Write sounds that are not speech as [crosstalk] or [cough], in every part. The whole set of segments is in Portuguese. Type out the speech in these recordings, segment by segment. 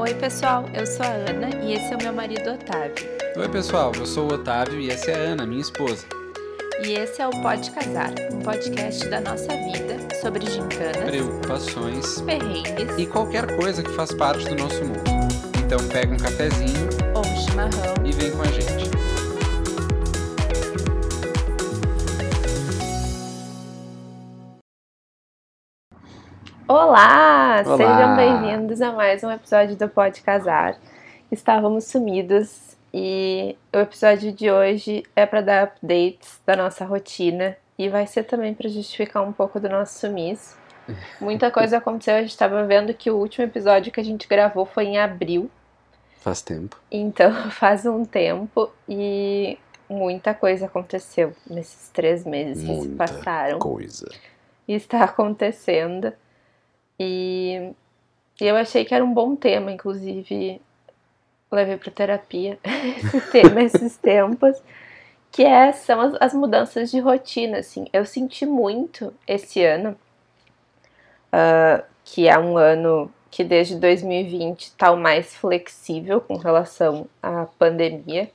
Oi, pessoal, eu sou a Ana e esse é o meu marido Otávio. Oi, pessoal, eu sou o Otávio e essa é a Ana, minha esposa. E esse é o Pode Casar, um podcast da nossa vida sobre gincanas, Preocupações perrengues e qualquer coisa que faz parte do nosso mundo. Então pega um cafezinho ou um chimarrão. e vem com a gente. Olá! Olá! Sejam bem-vindos a mais um episódio do Pode Casar. Estávamos sumidos e o episódio de hoje é para dar updates da nossa rotina e vai ser também para justificar um pouco do nosso sumiço. Muita [laughs] coisa aconteceu, a gente estava vendo que o último episódio que a gente gravou foi em abril, Faz tempo. então [laughs] faz um tempo e muita coisa aconteceu nesses três meses que se Muita passaram. Coisa. está acontecendo. E e eu achei que era um bom tema, inclusive levei para terapia [laughs] esse tema esses tempos, que é, são as, as mudanças de rotina, assim. Eu senti muito esse ano, ah, que é um ano que desde 2020 está o mais flexível com relação à pandemia.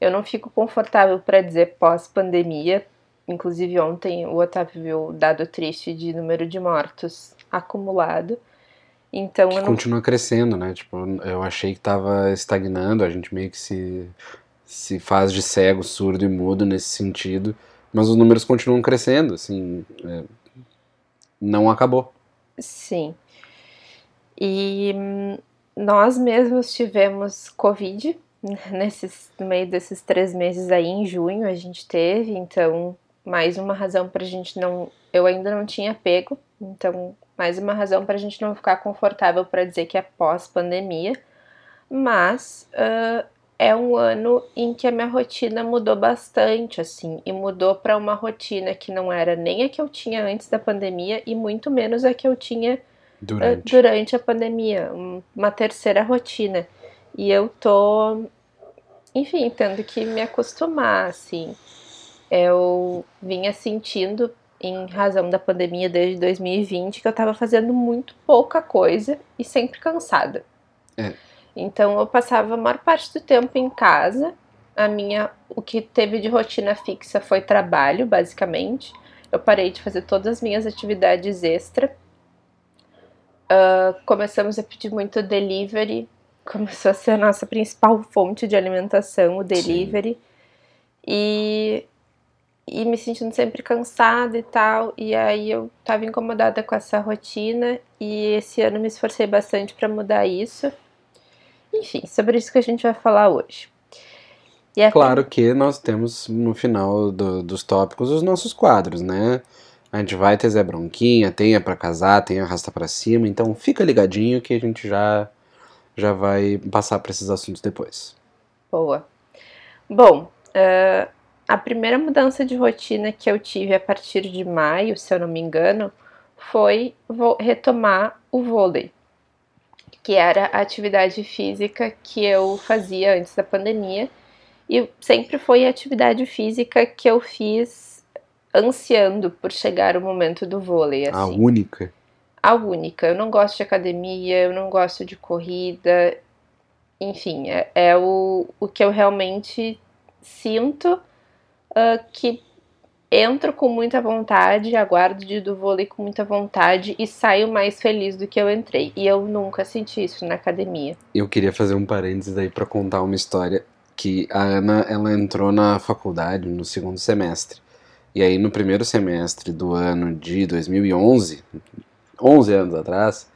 Eu não fico confortável para dizer pós-pandemia, Inclusive, ontem o Otávio viu o dado triste de número de mortos acumulado. Então, Que não. continua crescendo, né? Tipo, eu achei que tava estagnando, a gente meio que se, se faz de cego, surdo e mudo nesse sentido, mas os números continuam crescendo, assim, é, não acabou. Sim. E hum, nós mesmos tivemos Covid [laughs] nesses, no meio desses três meses aí, em junho a gente teve, então, mais uma razão pra gente não. Eu ainda não tinha pego, então, mais uma razão pra gente não ficar confortável pra dizer que é pós-pandemia. Mas ah, é um ano em que a minha rotina mudou bastante, assim, e mudou pra uma rotina que não era nem a que eu tinha antes da pandemia e muito menos a que eu tinha Durante. durante a pandemia, um- uma terceira rotina. E eu tô, enfim, tendo que me acostumar, assim. Eu vinha sentindo, em razão da pandemia desde 2020, que eu tava fazendo muito pouca coisa e sempre cansada. É. Então eu passava a maior parte do tempo em casa. A minha, o que teve de rotina fixa foi trabalho, basicamente. Eu parei de fazer todas as minhas atividades extra começamos a pedir muito delivery, [laughs] começou a ser a nossa principal fonte de alimentação, o delivery. E, e me sentindo sempre cansada e tal. E aí eu tava incomodada com essa rotina e esse ano me esforcei bastante para mudar isso. Enfim, sobre isso que a gente vai falar hoje. E a Claro que nós temos no final do- dos tópicos os nossos quadros, né? A gente vai ter Zé Bronquinha, tem a pra casar, tem arrasta pra cima, então fica ligadinho que a gente já já vai passar pra esses assuntos depois. Boa. Bom, eh, a primeira mudança de rotina que eu tive a partir de maio, se eu não me engano, foi retomar o vôlei, que era a atividade física que eu fazia antes da pandemia, e sempre foi a atividade física que eu fiz ansiando por chegar o momento do vôlei, A assim única. a única. Eu não gosto de academia, eu não gosto de corrida. Enfim, é, é o, o que eu realmente sinto ah, que entro com muita vontade, aguardo dia do vôlei com muita vontade e saio mais feliz do que eu entrei. E eu nunca senti isso na academia. Eu queria fazer um parênteses aí pra contar uma história que a Ana, ela entrou na faculdade no segundo semestre. E aí no primeiro semestre do ano de 2011, 11 anos atrás,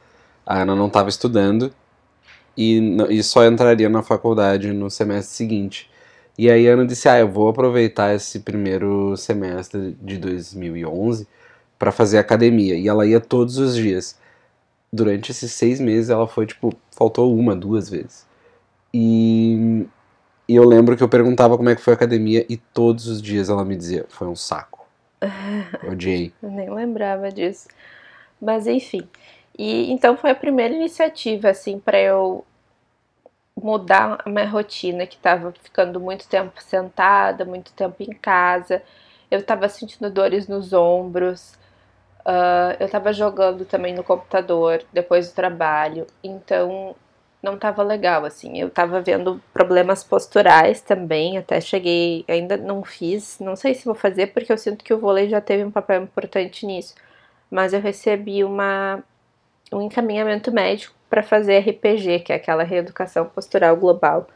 a Ana não estava estudando e, e só entraria na faculdade no semestre seguinte. E aí Ana disse: "Ah, eu vou aproveitar esse primeiro semestre de 2011 para fazer academia". E ela ia todos os dias durante esses seis meses ela foi, tipo, faltou uma, duas vezes. E, e eu lembro que eu perguntava como é que foi a academia e todos os dias ela me dizia, foi um saco. Odiei. [laughs] Eu nem lembrava disso. Mas enfim. E então foi a primeira iniciativa assim para eu mudar a minha rotina, que estava ficando muito tempo sentada, muito tempo em casa. Eu estava sentindo dores nos ombros. ah, eu estava jogando também no computador depois do trabalho. Então não tava legal, assim. Eu tava vendo problemas posturais também, até cheguei, ainda não fiz, não sei se vou fazer, porque eu sinto que o vôlei já teve um papel importante nisso. Mas eu recebi uma, um encaminhamento médico para fazer RPG, que é aquela reeducação postural global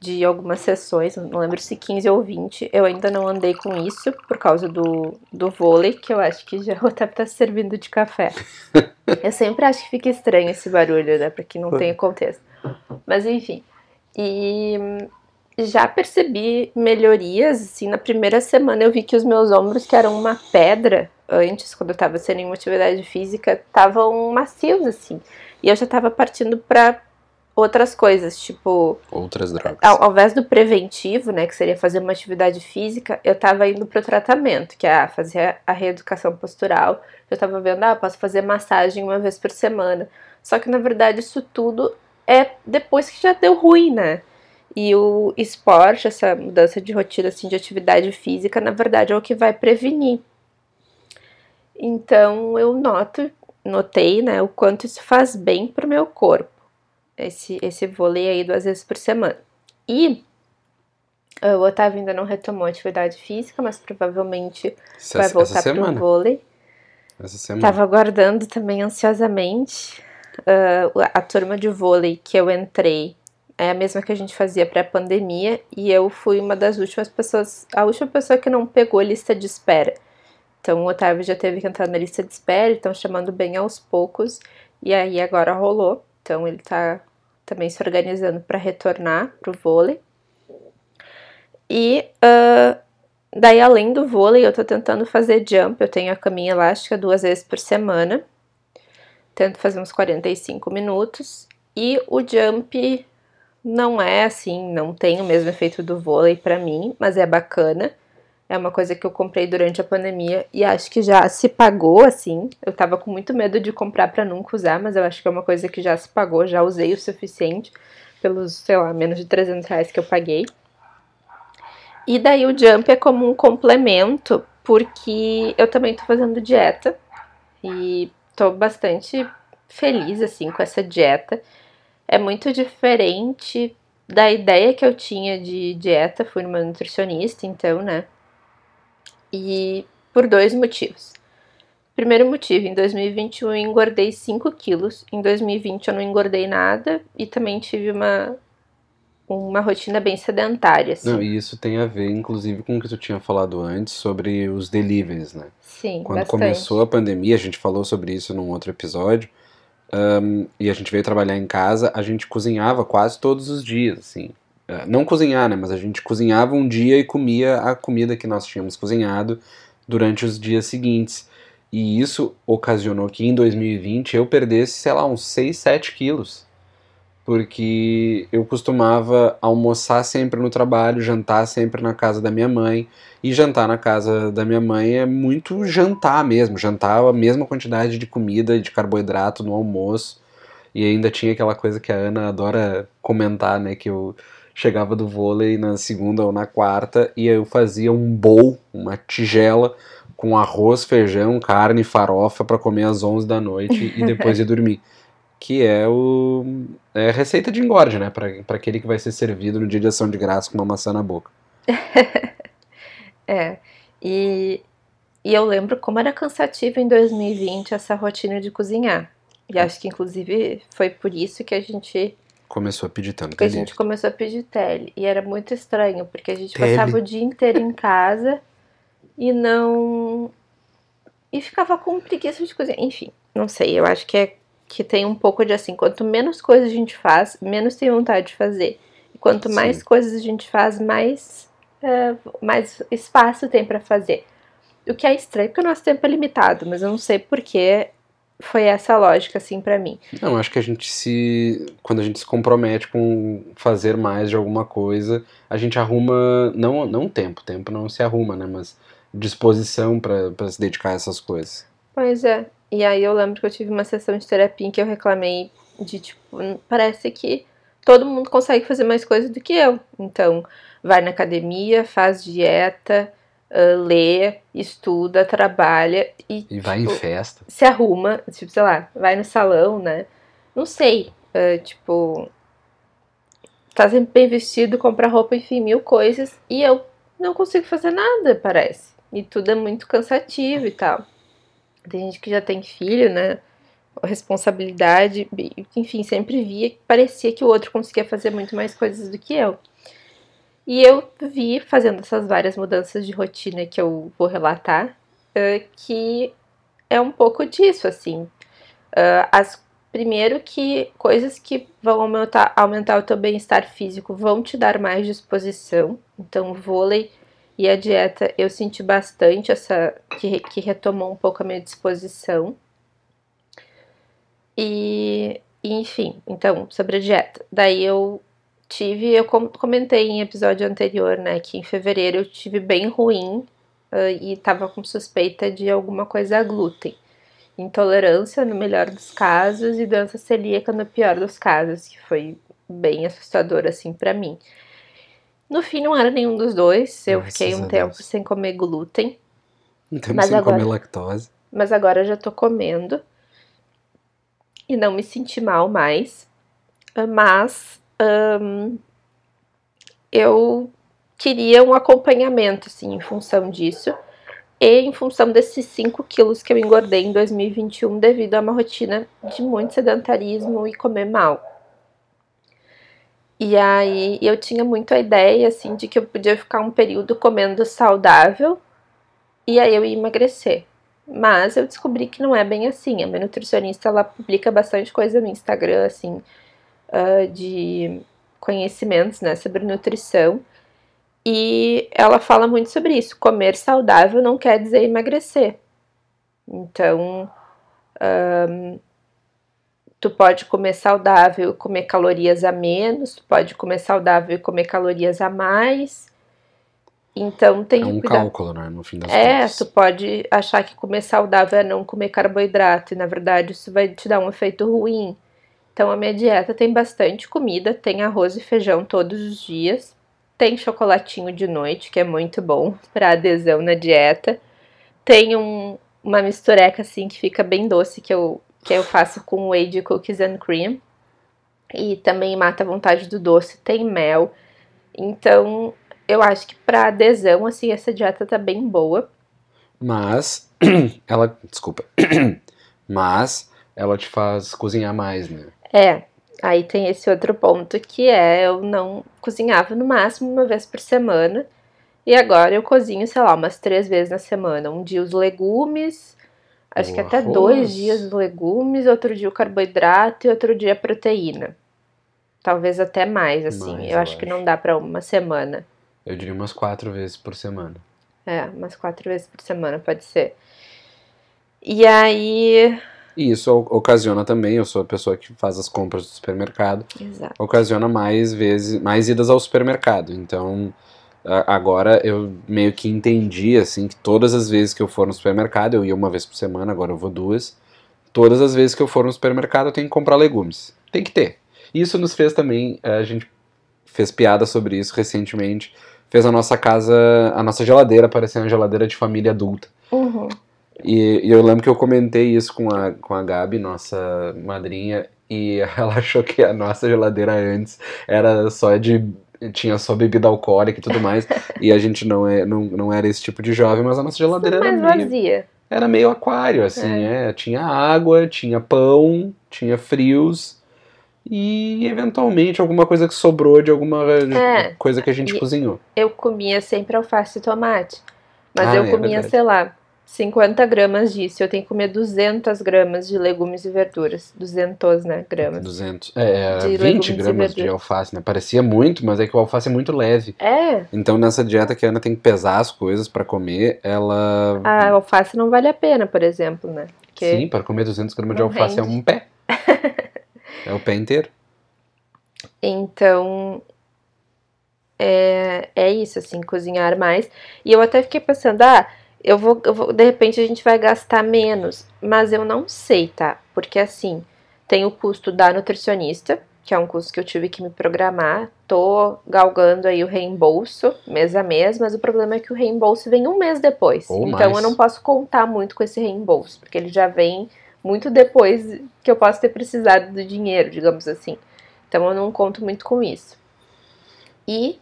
de algumas sessões, não lembro se 15 ou 20. Eu ainda não andei com isso por causa do, do vôlei, que eu acho que já [laughs] o Otávio tá servindo de café. [laughs] eu sempre acho que fica estranho esse barulho, né? Pra quem não tem contexto. Mas enfim. E já percebi melhorias, assim, na primeira semana eu vi que os meus ombros, que eram uma pedra antes, quando eu tava sem nenhuma atividade física, estavam macios, assim. E eu já tava partindo pra outras coisas, tipo. Outras drogas. Ao, ao invés do preventivo, né, que seria fazer uma atividade física, eu tava indo pro tratamento, que é ah, fazer a reeducação postural. Eu tava vendo, ah, posso fazer massagem uma vez por semana. Só que na verdade isso tudo é depois que já deu ruim, né? E o esporte, essa mudança de rotina assim, de atividade física, na verdade é o que vai prevenir. Então eu noto, notei, né, o quanto isso faz bem pro meu corpo esse, esse vôlei aí duas vezes por semana. E uh, o Otávio ainda não retomou a atividade física, mas provavelmente essa, vai voltar para o vôlei. Essa semana. Tava aguardando também ansiosamente uh, a turma de vôlei que eu entrei. É a mesma que a gente fazia pré-pandemia e eu fui uma das últimas pessoas, a última pessoa que não pegou lista de espera. Então o Otávio já teve que entrar na lista de espera, estão chamando bem aos poucos, e aí agora rolou. Então ele tá também se organizando para retornar para o vôlei. E uh, daí, além do vôlei, eu tô tentando fazer jump. Eu tenho a caminha elástica duas vezes por semana. Tento fazer uns 45 minutos. E o jump não é assim, não tem o mesmo efeito do vôlei para mim, mas é bacana. É uma coisa que eu comprei durante a pandemia e acho que já se pagou assim. Eu tava com muito medo de comprar para nunca usar, mas eu acho que é uma coisa que já se pagou, já usei o suficiente pelos, sei lá, menos de 300 reais que eu paguei. E daí o jump é como um complemento, porque eu também tô fazendo dieta e tô bastante feliz assim com essa dieta. É muito diferente da ideia que eu tinha de dieta, fui numa nutricionista, então, né? E por dois motivos. Primeiro motivo, em 2021 eu engordei 5 quilos, em 2020 eu não engordei nada e também tive uma, uma rotina bem sedentária. Assim. Não, e isso tem a ver, inclusive, com o que tu tinha falado antes sobre os deliveries, né? Sim, Quando bastante. começou a pandemia, a gente falou sobre isso num outro episódio, um, e a gente veio trabalhar em casa, a gente cozinhava quase todos os dias, assim. É, não cozinhar, né? Mas a gente cozinhava um dia e comia a comida que nós tínhamos cozinhado durante os dias seguintes. E isso ocasionou que em 2020 eu perdesse, sei lá, uns 6, 7 quilos. Porque eu costumava almoçar sempre no trabalho, jantar sempre na casa da minha mãe. E jantar na casa da minha mãe é muito jantar mesmo, jantar a mesma quantidade de comida, de carboidrato no almoço. E ainda tinha aquela coisa que a Ana adora comentar, né? Que eu chegava do vôlei na segunda ou na quarta e eu fazia um bowl, uma tigela com arroz, feijão, carne, farofa para comer às 11 da noite e depois [laughs] ir dormir. Que é o é a receita de engorde, né, para aquele que vai ser servido no dia de ação de graça com uma maçã na boca. [laughs] é. E e eu lembro como era cansativo em 2020 essa rotina de cozinhar. E acho que inclusive foi por isso que a gente Começou a pedir tanto Porque a gente começou a pedir tele. E era muito estranho, porque a gente tele. passava o dia inteiro em casa e não. E ficava com preguiça de cozinhar. Enfim, não sei, eu acho que é que tem um pouco de assim, quanto menos coisas a gente faz, menos tem vontade de fazer. E quanto Sim. mais coisas a gente faz, mais, é, mais espaço tem para fazer. O que é estranho porque o nosso tempo é limitado, mas eu não sei porque foi essa lógica, assim, para mim. Não, acho que a gente se. Quando a gente se compromete com fazer mais de alguma coisa, a gente arruma. Não, não tempo, tempo não se arruma, né? Mas disposição para se dedicar a essas coisas. Pois é. E aí eu lembro que eu tive uma sessão de terapia em que eu reclamei de, tipo, parece que todo mundo consegue fazer mais coisas do que eu. Então, vai na academia, faz dieta, uh, lê, estuda, trabalha e, e vai tipo, em festa. Se arruma, tipo, sei lá, vai no salão, né? Não sei. Uh, tipo, tá sempre bem vestido, compra roupa, enfim, mil coisas. E eu não consigo fazer nada, parece. E tudo é muito cansativo e tal. Tem gente que já tem filho, né? Responsabilidade, enfim, sempre via que parecia que o outro conseguia fazer muito mais coisas do que eu. E eu vi, fazendo essas várias mudanças de rotina que eu vou relatar, uh, que é um pouco disso, assim. Uh, as, primeiro que coisas que vão aumentar, aumentar o teu bem-estar físico vão te dar mais disposição. Então, o vôlei e a dieta eu senti bastante essa que, que retomou um pouco a minha disposição. E, enfim, então, sobre a dieta. Daí eu tive, eu comentei em episódio anterior, né, que em fevereiro eu tive bem ruim uh, e tava com suspeita de alguma coisa a glúten. Intolerância no melhor dos casos e doença celíaca no pior dos casos, que foi bem assustador assim para mim. No fim não era nenhum dos dois, eu fiquei um tempo Deus. sem comer glúten. Um tempo mas sem agora, comer lactose. Mas agora já tô comendo e não me senti mal mais. Mas eu queria um acompanhamento, assim, em função disso. E em função desses 5 quilos que eu engordei em 2021 devido a uma rotina de muito sedentarismo e comer mal. E aí eu tinha muito a ideia, assim, de que eu podia ficar um período comendo saudável e aí eu ia emagrecer. Mas eu descobri que não é bem assim. A minha nutricionista, ela publica bastante coisa no Instagram, assim, uh, de conhecimentos né, sobre nutrição. E ela fala muito sobre isso. Comer saudável não quer dizer emagrecer. Então, um, tu pode comer saudável e comer calorias a menos, tu pode comer saudável e comer calorias a mais. Então tem é um que cálculo, né, no fim das é, contas. tu pode achar que comer saudável é não comer carboidrato, e na verdade isso vai te dar um efeito ruim. Então a minha dieta tem bastante comida, tem arroz e feijão todos os dias, tem chocolatinho de noite, que é muito bom [laughs] para adesão na dieta. Tem um, uma mistureca assim que fica bem doce que eu que eu faço com whey de cookies and cream. E também mata a vontade do doce, tem mel. Então, eu acho que para adesão assim essa dieta tá bem boa. Mas [clears throat] ela, desculpa. [clears throat] Mas ela te faz cozinhar mais, né? É, aí tem esse outro ponto que é eu não cozinhava no máximo uma vez por semana. E agora eu cozinho, sei lá, umas três vezes na semana. Um dia os legumes, acho o que até dois dias os legumes, outro dia o carboidrato e outro dia a proteína. Talvez até mais, assim. Mais, eu, eu acho, acho que não dá para uma semana. Eu diria umas quatro vezes por semana. É, umas quatro vezes por semana pode ser. E aí e isso ocasiona também, eu sou a pessoa que faz as compras do supermercado, Exato. ocasiona mais vezes, mais idas ao supermercado. Então, agora eu meio que entendi assim que todas as vezes que eu for no supermercado, eu ia uma vez por semana, agora eu vou duas. Todas as vezes que eu for no supermercado, eu tenho que comprar legumes. Tem que ter. Isso nos fez também, a gente fez piada sobre isso recentemente, fez a nossa casa, a nossa geladeira parecer uma geladeira de família adulta. Uhum. E, e, eu lembro que eu comentei isso com a, com a Gabi, nossa madrinha, e [laughs] ela achou que a nossa geladeira antes era só de. tinha só bebida alcoólica e tudo mais. e a gente não, é, não, não era esse tipo de jovem, mas a nossa geladeira mais era meio. Vazia. Era meio aquário, assim, é. é. Tinha água, tinha pão, tinha frios. E eventualmente alguma coisa que sobrou de alguma é. coisa que a gente cozinhou. Eu comia sempre alface e tomate. Mas ah, eu é comia, sei lá, 50 gramas disso. Eu tenho que comer 200 gramas de legumes e verduras. 200, né? Gramas. 200. É, de 20 gramas de alface, né? Parecia muito, mas é que o alface é muito leve. É. Então, nessa dieta que a Ana tem que pesar as coisas para comer, ela. A alface não vale a pena, por exemplo, né? Porque Sim, para comer 200 gramas de alface rende. é um pé. [laughs] é o pé inteiro. Então, é, é isso, assim, cozinhar mais. E eu até fiquei pensando, ah, eu vou, eu vou, de repente a gente vai gastar menos, mas eu não sei, tá? Porque assim, tem o custo da nutricionista, que é um custo que eu tive que me programar, tô galgando aí o reembolso mês a mês, mas o problema é que o reembolso vem um mês depois. Ou então mais. eu não posso contar muito com esse reembolso, porque ele já vem muito depois que eu posso ter precisado do dinheiro, digamos assim. Então eu não conto muito com isso. E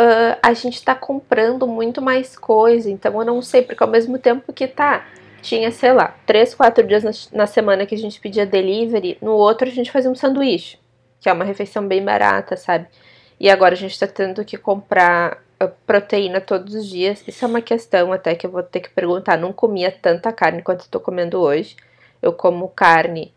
uh, a gente tá comprando muito mais coisa, então eu não sei, porque ao mesmo tempo que tá, tinha, sei lá, três, quatro dias na, na semana que a gente pedia delivery, no outro a gente fazia um sanduíche, que é uma refeição bem barata, sabe? E agora a gente tá tendo que comprar proteína todos os dias. Isso é uma questão até que eu vou ter que perguntar. Não comia tanta carne quanto estou comendo hoje. Eu como carne,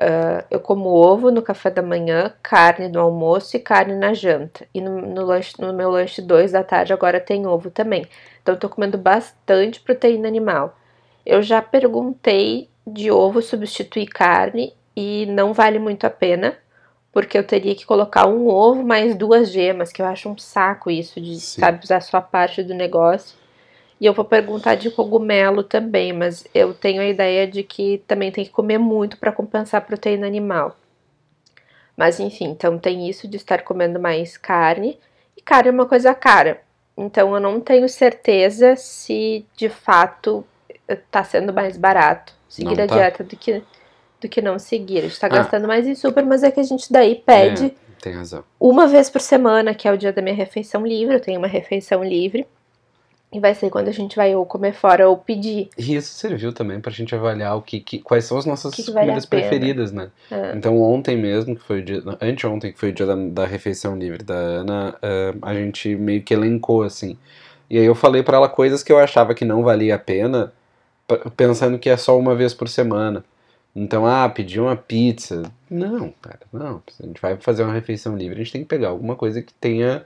uh, eu como ovo no café da manhã, carne no almoço e carne na janta. E no, no, lanche, no meu lanche 2 da tarde agora tem ovo também. Então estou comendo bastante proteína animal. Eu já perguntei de ovo substituir carne e não vale muito a pena porque eu teria que colocar um ovo mais duas gemas, que eu acho um saco isso de, Sim. sabe, usar só parte do negócio. E eu vou perguntar de cogumelo também, mas eu tenho a ideia de que também tem que comer muito para compensar a proteína animal. Mas enfim, então tem isso de estar comendo mais carne. E carne é uma coisa cara. Então eu não tenho certeza se de fato está sendo mais barato seguir não a tá. dieta do que do que não seguir. A gente tá ah. gastando mais em super, mas é que a gente daí pede. É, tem razão. Uma vez por semana, que é o dia da minha refeição livre, eu tenho uma refeição livre. E vai ser quando a gente vai ou comer fora ou pedir. E isso serviu também pra gente avaliar o que, que quais são as nossas que que comidas preferidas, né? É. Então ontem mesmo, que foi o dia. Anteontem, que foi o dia da, da refeição livre da Ana, uh, a gente meio que elencou assim. E aí eu falei para ela coisas que eu achava que não valia a pena, pensando que é só uma vez por semana. Então, ah, pedir uma pizza. Não, cara, não. A gente vai fazer uma refeição livre, a gente tem que pegar alguma coisa que tenha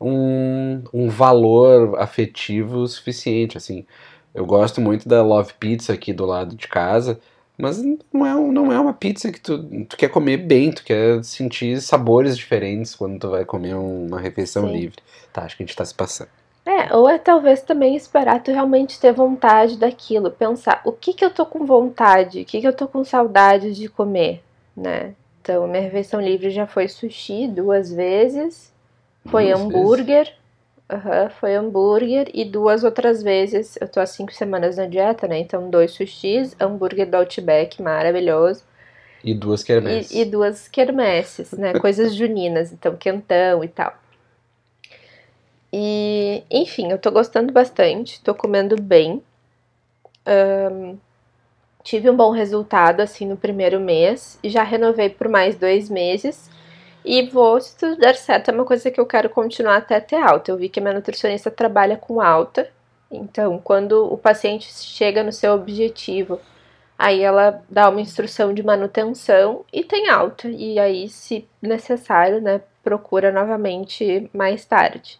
um, um valor afetivo suficiente, assim. Eu gosto muito da Love Pizza aqui do lado de casa, mas não é, não é uma pizza que tu, tu quer comer bem, tu quer sentir sabores diferentes quando tu vai comer uma refeição Sim. livre. Tá, acho que a gente tá se passando. É, ou é talvez também esperar tu realmente ter vontade daquilo, pensar o que que eu tô com vontade, o que que eu tô com saudade de comer, né? Então, minha refeição livre já foi sushi duas vezes, foi duas hambúrguer, uhum, foi hambúrguer e duas outras vezes, eu tô há cinco semanas na dieta, né? Então, dois sushis, hambúrguer do Outback, maravilhoso. E duas quermesses. E, e duas quermesses, né? Coisas juninas, então quentão e tal. E, enfim, eu tô gostando bastante, tô comendo bem. Um, tive um bom resultado, assim, no primeiro mês. Já renovei por mais dois meses. E vou, se tudo der certo, é uma coisa que eu quero continuar até ter alta. Eu vi que a minha nutricionista trabalha com alta. Então, quando o paciente chega no seu objetivo, aí ela dá uma instrução de manutenção e tem alta. E aí, se necessário, né, procura novamente mais tarde.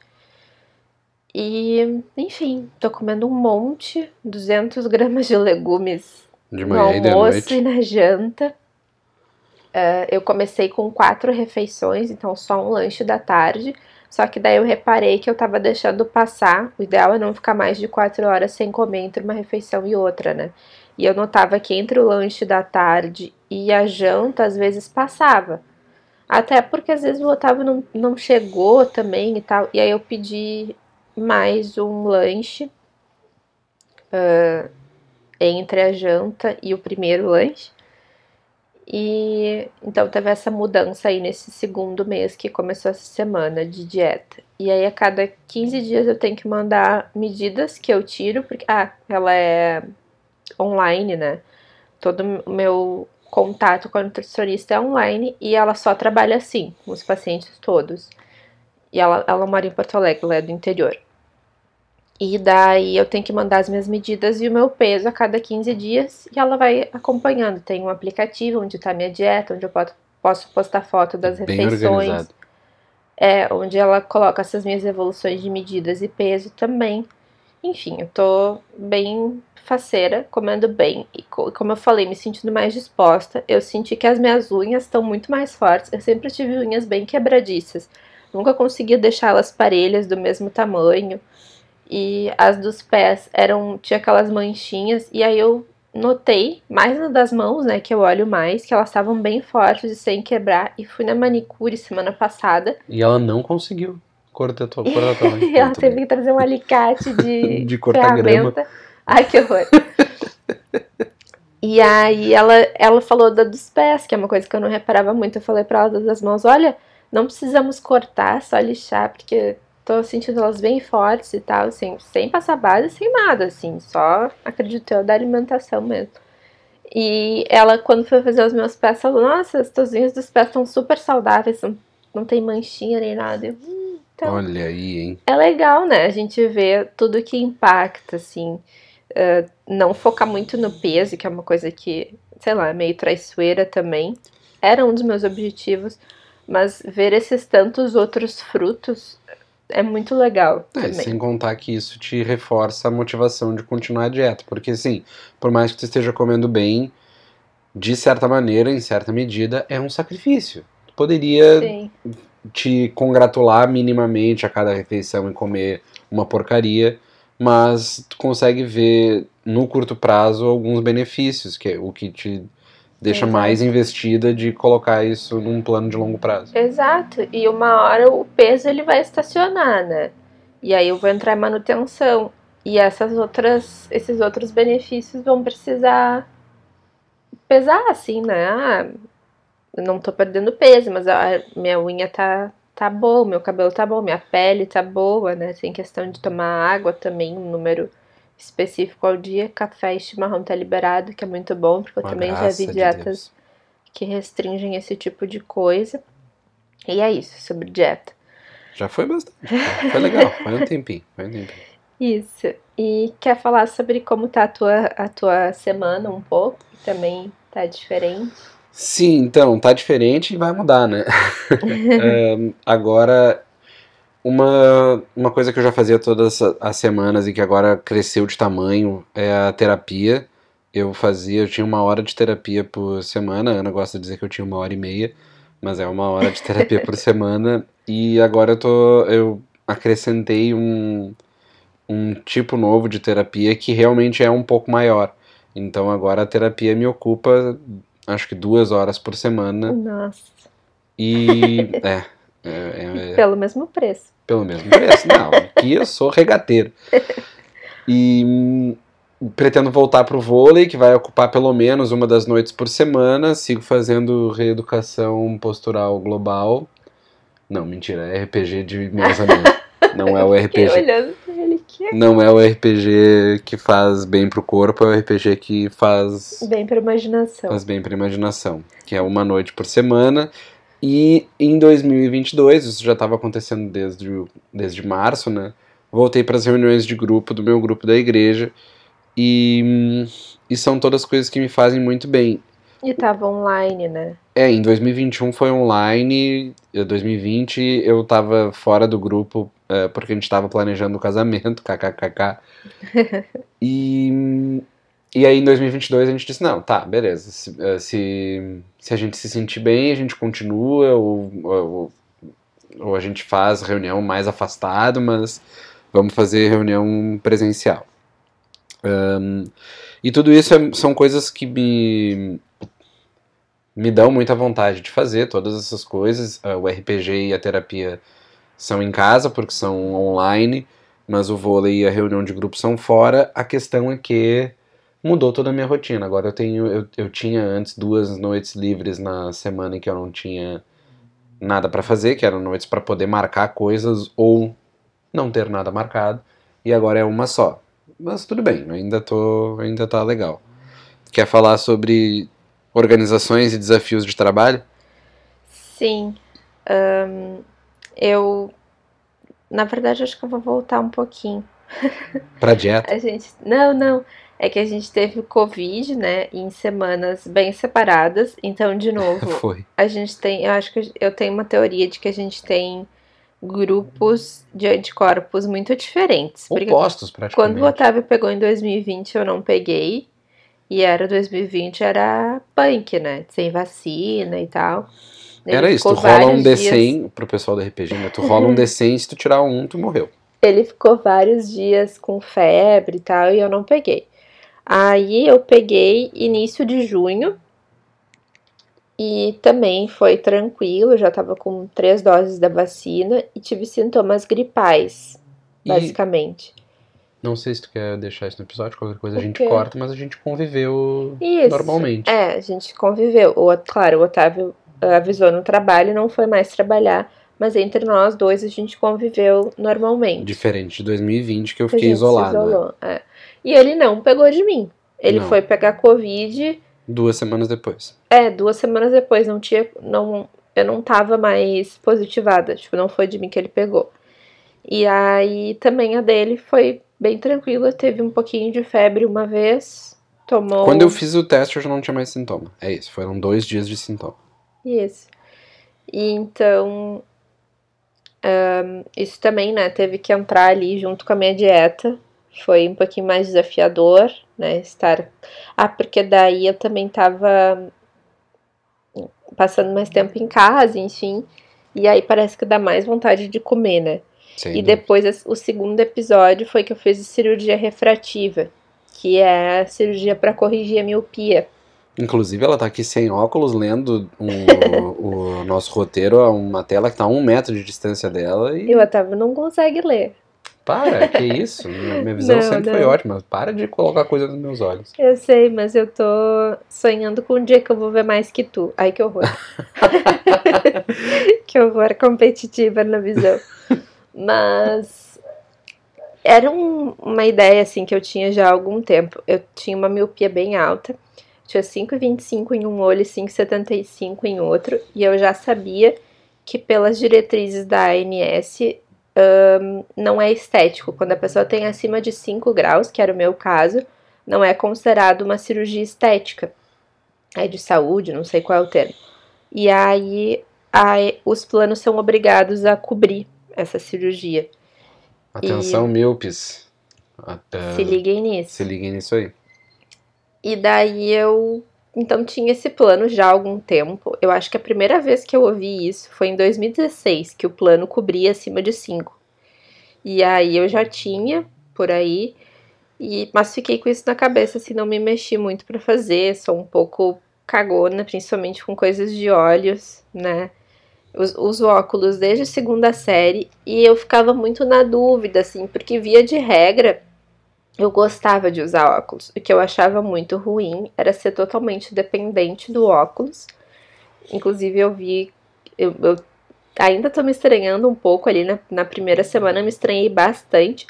E, enfim, tô comendo um monte, 200 gramas de legumes de manhã no almoço e, e na janta. Uh, eu comecei com quatro refeições, então só um lanche da tarde. Só que daí eu reparei que eu tava deixando passar. O ideal é não ficar mais de quatro horas sem comer entre uma refeição e outra, né? E eu notava que entre o lanche da tarde e a janta, às vezes passava. Até porque às vezes o Otávio não, não chegou também e tal. E aí eu pedi mais um lanche uh, entre a janta e o primeiro lanche. E então teve essa mudança aí nesse segundo mês que começou essa semana de dieta. E aí a cada 15 dias eu tenho que mandar medidas que eu tiro, porque ah, ela é online, né? Todo o meu contato com a nutricionista é online e ela só trabalha assim, com os pacientes todos. E ela, ela mora em Porto Alegre, ela é do interior. E daí eu tenho que mandar as minhas medidas e o meu peso a cada 15 dias e ela vai acompanhando. Tem um aplicativo onde está minha dieta, onde eu posso postar foto das Bem refeições. Organizado. É, onde ela coloca essas minhas evoluções de medidas e peso também. Enfim, eu tô bem faceira, comendo bem e como eu falei, me sentindo mais disposta. Eu senti que as minhas unhas estão muito mais fortes. Eu sempre tive unhas bem quebradiças. Nunca conseguia deixá-las parelhas do mesmo tamanho e as dos pés eram tinha aquelas manchinhas e aí eu notei mais na das mãos, né, que eu olho mais, que elas estavam bem fortes e sem quebrar e fui na manicure semana passada. E ela não conseguiu cortar tua, cortar tua [laughs] mãe. ela teve que trazer um alicate [laughs] de de cortar grama. Ai, que horror. E aí ela, ela falou da dos pés, que é uma coisa que eu não reparava muito. Eu falei pra ela da das mãos, olha, não precisamos cortar, só lixar, porque tô sentindo elas bem fortes e tal, assim, sem passar base, sem nada, assim, só acredito eu da alimentação mesmo. E ela, quando foi fazer os meus pés, falou, nossa, as tuas unhas dos pés estão super saudáveis, não, não tem manchinha nem nada. Eu, hum, então, Olha aí, hein? é legal, né? A gente vê tudo que impacta, assim. Uh, não focar muito no peso, que é uma coisa que, sei lá, é meio traiçoeira também. Era um dos meus objetivos, mas ver esses tantos outros frutos é muito legal. É, sem contar que isso te reforça a motivação de continuar a dieta. Porque, assim, por mais que tu esteja comendo bem, de certa maneira, em certa medida, é um sacrifício. Tu poderia Sim. te congratular minimamente a cada refeição e comer uma porcaria, mas tu consegue ver no curto prazo alguns benefícios, que é o que te deixa Exato. mais investida de colocar isso num plano de longo prazo. Exato. E uma hora o peso ele vai estacionar, né? E aí eu vou entrar em manutenção. E essas outras, esses outros benefícios vão precisar pesar, assim, né? Ah, eu não tô perdendo peso, mas a minha unha tá, tá boa, meu cabelo tá bom, minha pele tá boa, né? Tem questão de tomar água também, um número específico ao dia. Café e chimarrão tá liberado, que é muito bom, porque eu Com a também já vi de dietas Deus. que restringem esse tipo de coisa. E é isso, sobre dieta. Já foi bastante. Foi legal, foi um tempinho, foi um tempinho. Isso. E quer falar sobre como tá a tua, a tua semana um pouco? Também tá diferente. Sim, então, tá diferente e vai mudar, né? Ahn, [laughs] agora, uma, uma coisa que eu já fazia todas as semanas e que agora cresceu de tamanho é a terapia. Eu fazia, eu tinha uma hora de terapia por semana. A Ana gosta de dizer que eu tinha uma hora e meia, mas é uma hora de terapia por [laughs] semana. E agora eu tô, eu acrescentei um, um tipo novo de terapia que realmente é um pouco maior. Então agora a terapia me ocupa, acho que duas horas por semana. Nossa. E [laughs] é, é, é Pelo mesmo preço. pelo mesmo preço. Não, aqui eu sou regateiro. E hum, pretendo voltar pro vôlei, que vai ocupar pelo menos uma das noites por semana. Sigo fazendo reeducação postural global. Não, mentira, é RPG de mesa mesmo. Não é o [laughs] RPG. olhando pra ele que Não é o RPG que faz bem pro corpo, é o RPG que faz bem pra imaginação. Faz bem pra imaginação, que é uma noite por semana. E em 2022, isso já estava acontecendo desde, o- desde março, né? Voltei para as reuniões de grupo do meu grupo da igreja. E, e são todas coisas que me fazem muito bem. E tava online, né? É, em 2021 foi online, em 2020 eu tava fora do grupo é, porque a gente tava planejando o casamento, [laughs] kkkk. E, e aí em 2022 a gente disse, não, tá, beleza, se, eh, se, se a gente se sentir bem, a gente continua, ou, ou, ou a gente faz reunião mais afastado, mas vamos fazer reunião presencial. Ahn, e tudo isso é- são coisas que me, me dão muita vontade de fazer, todas essas coisas. Ah, o RPG e a terapia são em casa, porque são online, mas o vôlei e a reunião de grupo são fora. A questão é que mudou toda a minha rotina. Agora eu tenho, eu, eu tinha antes duas noites livres na semana em que eu não tinha nada pra fazer, que eram noites pra poder marcar coisas ou não ter nada marcado. E agora é uma só. Mas tudo bem, ainda tô, ainda tá legal. Quer falar sobre organizações e desafios de trabalho? Sim. Ahn, eu. Na verdade, acho que eu vou voltar um pouquinho. Pra dieta? [laughs] A gente. Não, não. É que a gente teve o Covid, né? Em semanas bem separadas. Então, de [laughs] novo, Foi. a gente tem. Eu acho que eu tenho uma teoria de que a gente tem grupos de anticorpos muito diferentes. Opostos, quando praticamente. o Otávio pegou em 2020, eu não peguei. E era 2020, era punk, né? Sem vacina e tal. Ele Era isso, tu rola um dias- D100, pro pessoal do RPG, né? Tu rola um D100 e [laughs] se tu tirar um, tu morreu. Ele ficou vários dias com febre e tal, e eu não peguei. Aí eu peguei início de junho. E também foi tranquilo, já tava com três doses da vacina e tive sintomas gripais, E, basicamente. Não sei se tu quer deixar isso no episódio, qualquer coisa a gente corta, mas a gente conviveu Isso. normalmente. É, a gente conviveu. O, claro, o Otávio avisou no trabalho, não foi mais trabalhar, mas entre nós dois a gente conviveu normalmente. Diferente de 2020, que eu A fiquei isolado. né? é. E ele não pegou de mim. Ele Não. foi pegar Covid, Duas semanas depois. é, duas semanas depois, não tinha. Não, eu não tava mais positivada. Tipo, não foi de mim que ele pegou. E aí também a dele foi bem tranquila, teve um pouquinho de febre uma vez, tomou. Quando eu fiz o teste, eu já não tinha mais sintoma. É isso, foram dois dias de sintoma. Isso. E então, ahn, isso também, né, teve que entrar ali junto com a minha dieta. Foi um pouquinho mais desafiador, né, estar... Ah, porque daí eu também tava passando mais tempo em casa, enfim. E aí parece que dá mais vontade de comer, né? Sem E dúvida. depois o segundo episódio foi que eu fiz a cirurgia refrativa, que é a cirurgia para corrigir a miopia. Inclusive, ela tá aqui sem óculos, lendo um- o, nosso roteiro a uma tela que tá a um metro de distância dela e. E o Otávio não consegue ler. Para, que isso? Minha, visão Não, sempre não. foi ótima. Para de colocar coisa nos meus olhos. Eu sei, mas eu tô sonhando com um dia que eu vou ver mais que tu. Ai, que horror. [laughs] que horror competitiva na visão. Mas era um- uma ideia assim que eu tinha já há algum tempo. Eu tinha uma miopia bem alta. Tinha 5,25 em um olho e 5,75 em outro. E eu já sabia que pelas diretrizes da ANS ahn, não é estético. Quando a pessoa tem acima de 5 graus, que era o meu caso, não é considerado uma cirurgia estética. É de saúde, não sei qual é o termo. E aí a- os planos são obrigados a cobrir essa cirurgia. Atenção, míopes. Até- Se liguem nisso. Se liguem nisso aí. E daí eu então tinha esse plano já há algum tempo. Eu acho que a primeira vez que eu ouvi isso foi em 2016, que o plano cobria acima de 5. E aí eu já tinha por aí, e mas fiquei com isso na cabeça, assim, não me mexi muito pra fazer, sou um pouco cagona, principalmente com coisas de olhos, né? Us- Uso óculos desde a segunda série e eu ficava muito na dúvida, assim, porque via de regra eu gostava de usar óculos. O que eu achava muito ruim era ser totalmente dependente do óculos. Inclusive, eu vi. Eu, eu ainda tô me estranhando um pouco ali na, na primeira semana, eu me estranhei bastante.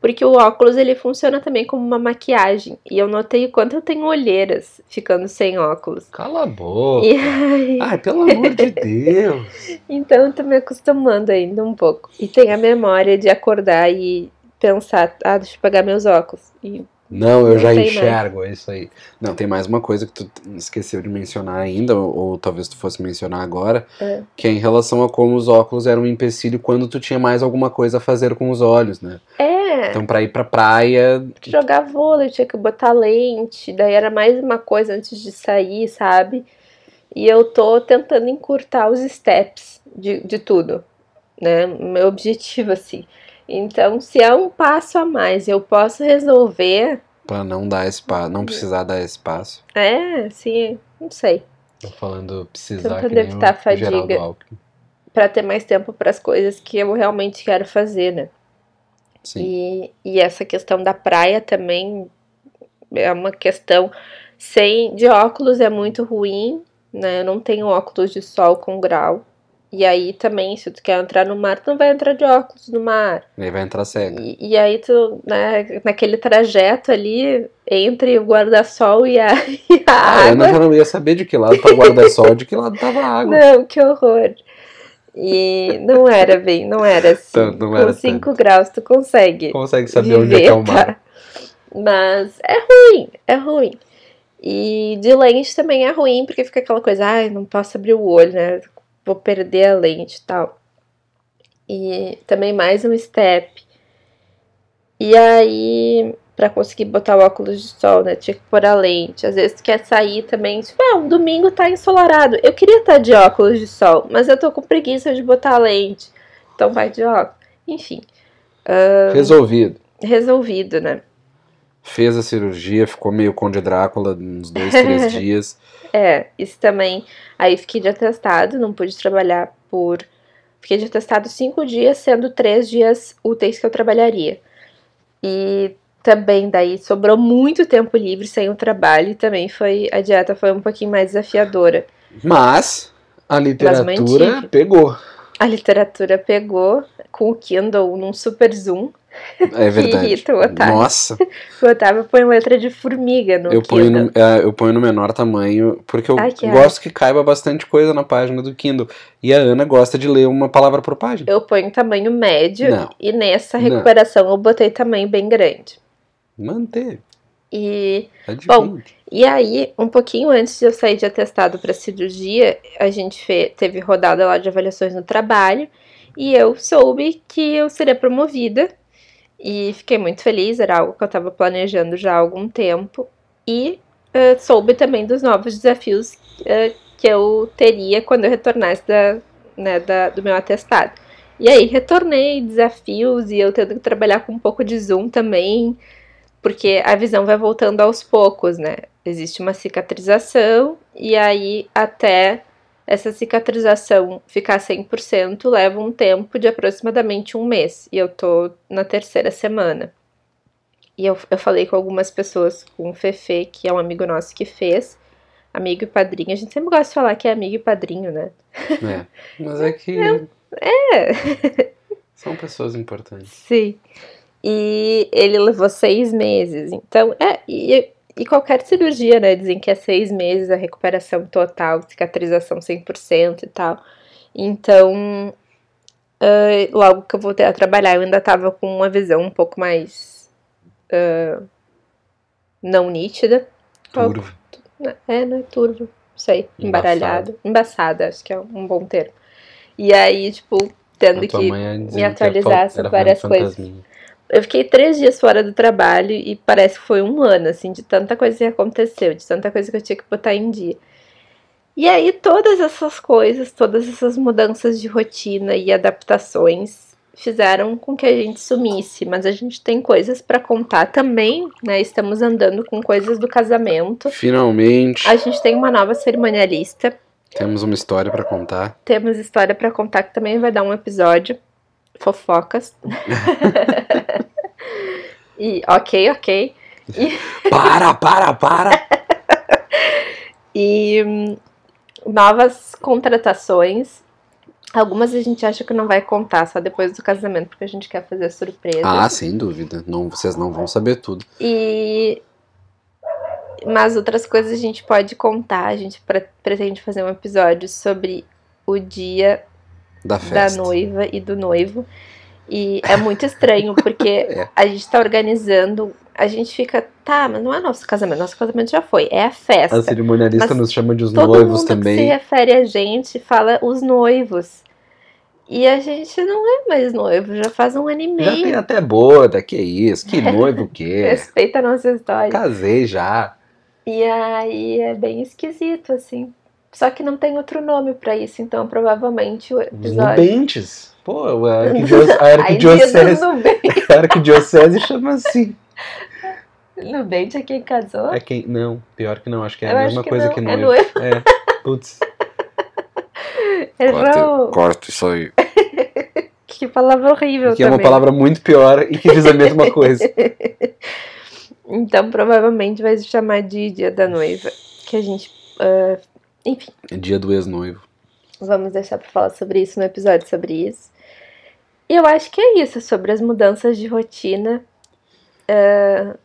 Porque o óculos ele funciona também como uma maquiagem. E eu notei o quanto eu tenho olheiras ficando sem óculos. Cala a boca. [laughs] E aí, Ai, pelo amor de Deus. [laughs] então eu tô me acostumando ainda um pouco. E tem a memória de acordar e pensar, ah, deixa eu pegar meus óculos. E Não, eu Não já tem mais. enxergo, é isso aí. Não, tem mais uma coisa que tu esqueceu de mencionar ainda, ou, ou talvez tu fosse mencionar agora, É. que é em relação a como os óculos eram um empecilho quando tu tinha mais alguma coisa a fazer com os olhos, né? é. Então, pra ir pra praia, jogar vôlei, tinha que botar lente, daí era mais uma coisa antes de sair, sabe? E eu tô tentando encurtar os steps de, de tudo, né? Meu objetivo, assim. Então, se é um passo a mais, eu posso resolver, pra não dar espaço, não precisar dar espaço. é, assim, não sei, Tô falando precisar Tentando nem evitar Geraldo fadiga. Pra ter mais tempo para as coisas que eu realmente quero fazer, né? Sim. E, e essa questão da praia também é uma questão sem de óculos é muito ruim, né? Eu não tenho óculos de sol com grau. E aí também, se tu quer entrar no mar, tu não vai entrar de óculos no mar. Aí vai entrar cega. E, e aí tu, né, naquele trajeto ali entre o guarda-sol e a, [laughs] e a A Ana água. já não ia saber de que lado tá o guarda-sol, de que lado tava a água. Não, que horror. E não era bem, não era assim. Tanto, não era Com 5 graus tu consegue. Consegue saber onde é que é o mar. tá? Mas é ruim, é ruim. E de lente também é ruim, porque fica aquela coisa, ai, não posso abrir o olho, né? Vou perder a lente e tal. E também mais um step. E aí, pra conseguir botar o óculos de sol, né? Tinha que pôr a lente. Às vezes tu quer sair também, tipo, ah, um domingo tá ensolarado. Eu queria estar de óculos de sol, mas eu tô com preguiça de botar a lente. Então vai de óculos. Enfim, Resolvido. resolvido, né? Fez a cirurgia, ficou meio Conde Drácula uns dois, três [laughs] dias. É, isso também. Aí fiquei de atestado, não pude trabalhar por. Fiquei de atestado cinco dias, sendo três dias úteis que eu trabalharia. E também daí sobrou muito tempo livre sem o trabalho e também foi a dieta foi um pouquinho mais desafiadora. Mas a literatura mantive. pegou. A literatura pegou com o Kindle num super zoom. É verdade. [laughs] irrita o Otávio. Nossa, [laughs] O Otávio põe letra de formiga no eu ponho, Kindle. no, é, eu ponho no menor tamanho, porque eu Ai, que gosto que caiba bastante coisa na página do Kindle. E a Ana gosta de ler uma palavra por página. Eu ponho tamanho médio Não. e nessa Não. recuperação eu botei tamanho bem grande. Manteve. E, Adivinha. e aí, um pouquinho antes de eu sair de atestado para cirurgia, a gente fe- teve rodada lá de avaliações no trabalho e eu soube que eu seria promovida e fiquei muito feliz, era algo que eu estava planejando já há algum tempo e eh, soube também dos novos desafios eh, que eu teria quando eu retornasse da, né, da- do meu atestado. E aí retornei desafios e eu tendo que trabalhar com um pouco de zoom também, porque a visão vai voltando aos poucos, né? Existe uma cicatrização e aí até essa cicatrização ficar 100% leva um tempo de aproximadamente um mês. E eu tô na terceira semana. E eu, eu falei com algumas pessoas, com o Fefe, que é um amigo nosso que fez, amigo e padrinho. A gente sempre gosta de falar que é amigo e padrinho, né? É. Mas é que. [laughs] É. São pessoas importantes. Sim. E ele levou seis meses. Então, é. E, e qualquer cirurgia, né? Dizem que é seis meses a recuperação total, cicatrização 100% e tal. Então, ah, logo que eu voltei a trabalhar, eu ainda tava com uma visão um pouco mais. ah, não nítida. Turvo. É, não é turvo, não sei, Embaçado. embaralhado. Embaçada, acho que é um bom termo. E aí, tipo, tendo que dizendo me que atualizar sobre várias coisas. fantasminha. Eu fiquei três dias fora do trabalho e parece que foi um ano, assim, de tanta coisa que aconteceu, de tanta coisa que eu tinha que botar em dia. E aí, todas essas coisas, todas essas mudanças de rotina e adaptações fizeram com que a gente sumisse, mas a gente tem coisas pra contar também, né? Estamos andando com coisas do casamento. Finalmente, A gente tem uma nova cerimonialista, temos uma história pra contar. temos história pra contar que também vai dar um episódio. Fofocas. [laughs] e ok, ok. [laughs] Para, para, para! [laughs] E hum, novas contratações. Algumas a gente acha que não vai contar só depois do casamento, porque a gente quer fazer surpresa. Ah, sem dúvida. Não, vocês não vão saber tudo. E. Mas outras coisas a gente pode contar. A gente pre- pretende fazer um episódio sobre o dia Da da noiva e do noivo. E é muito estranho, porque [laughs] É. a gente tá organizando, a gente fica, tá, mas não é nosso casamento, nosso casamento já foi, é a festa. A cerimonialista nos chama de os Todo noivos mundo que se também. refere a gente fala os noivos. E a gente não é mais noivo, já faz um ano e Já meio. tem até boda, que isso? Que [laughs] noivo o quê? Respeita a nossa história. Casei já. E aí é bem esquisito, assim. Só que não tem outro nome pra isso, então provavelmente o episódio. nubentes. Pô, a arquidiocese, [laughs] [laughs] a Nubente. a arquidiocese chama assim. Nubente é quem casou? É quem? Não, pior que não, acho que é Eu a mesma que coisa não, que é noivo. noivo. É. Putz. [laughs] Errou. corta isso aí. Que palavra horrível Que é uma também. palavra muito pior e que diz a mesma coisa. Então provavelmente vai se chamar de Dia da Noiva. Que a gente. ah, enfim, É dia do ex-noivo. vamos deixar pra falar sobre isso no episódio sobre isso. E eu acho que é isso, sobre as mudanças de rotina. Ah,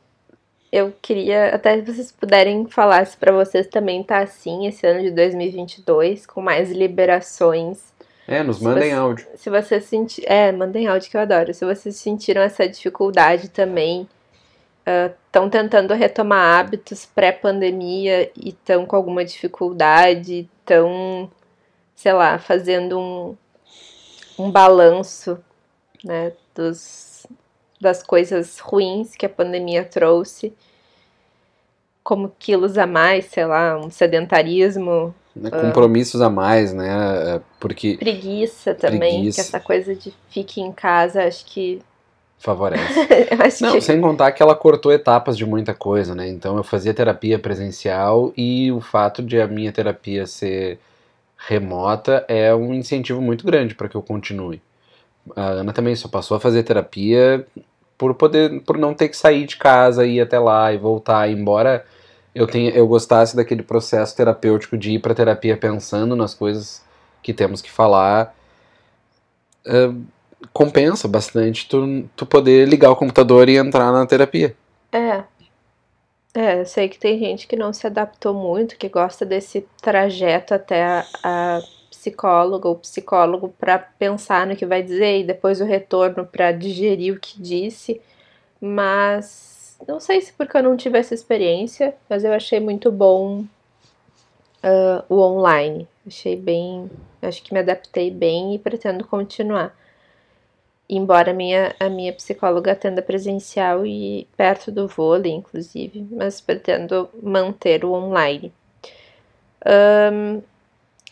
eu queria até que vocês puderem falar se pra vocês também tá assim esse ano de 2022, com mais liberações. É, nos Se mandem você- áudio. Se vocês sentiram. É, mandem áudio que eu adoro. Se vocês sentiram essa dificuldade também, estão tentando retomar hábitos pré-pandemia e estão com alguma dificuldade, estão, sei lá, fazendo um, um balanço né, dos, das coisas ruins que a pandemia trouxe. Como quilos a mais, sei lá, um sedentarismo, Né, Compromissos a mais, né? é, Porque preguiça também, Preguiça. que essa coisa de fique em casa, acho que. favorece. [laughs] Não, que sem contar que ela cortou etapas de muita coisa, né? Então eu fazia terapia presencial e o fato de a minha terapia ser remota é um incentivo muito grande para que eu continue. A Ana também só passou a fazer terapia por poder, por não ter que sair de casa, ir até lá e voltar, embora eu tenha, eu gostasse daquele processo terapêutico de ir para terapia pensando nas coisas que temos que falar, uh, compensa bastante tu, tu poder ligar o computador e entrar na terapia. É. É, eu sei que tem gente que não se adaptou muito, que gosta desse trajeto até a, a psicóloga ou psicólogo para pensar no que vai dizer e depois o retorno para digerir o que disse. Mas não sei se porque eu não tive essa experiência, mas eu achei muito bom uh, o online. Achei bem. Acho que me adaptei bem e pretendo continuar. Embora a minha, a minha psicóloga atenda presencial e perto do vôlei, inclusive, mas pretendo manter o online. Um,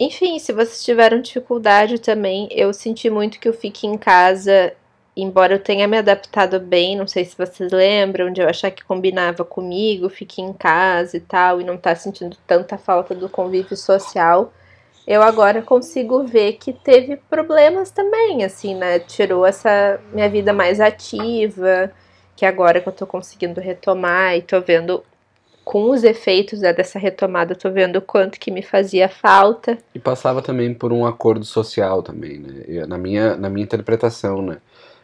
enfim, se vocês tiveram dificuldade também, eu senti muito que eu fique em casa, embora eu tenha me adaptado bem, não sei se vocês lembram, de eu achar que combinava comigo, fique em casa e tal, e não tá sentindo tanta falta do convívio social. Eu agora consigo ver que teve problemas também, assim, né? Tirou essa minha vida mais ativa, que agora que eu tô conseguindo retomar e tô vendo com os efeitos né, dessa retomada, tô vendo o quanto que me fazia falta. E passava também por um acordo social também, né? Na minha, na minha interpretação, né?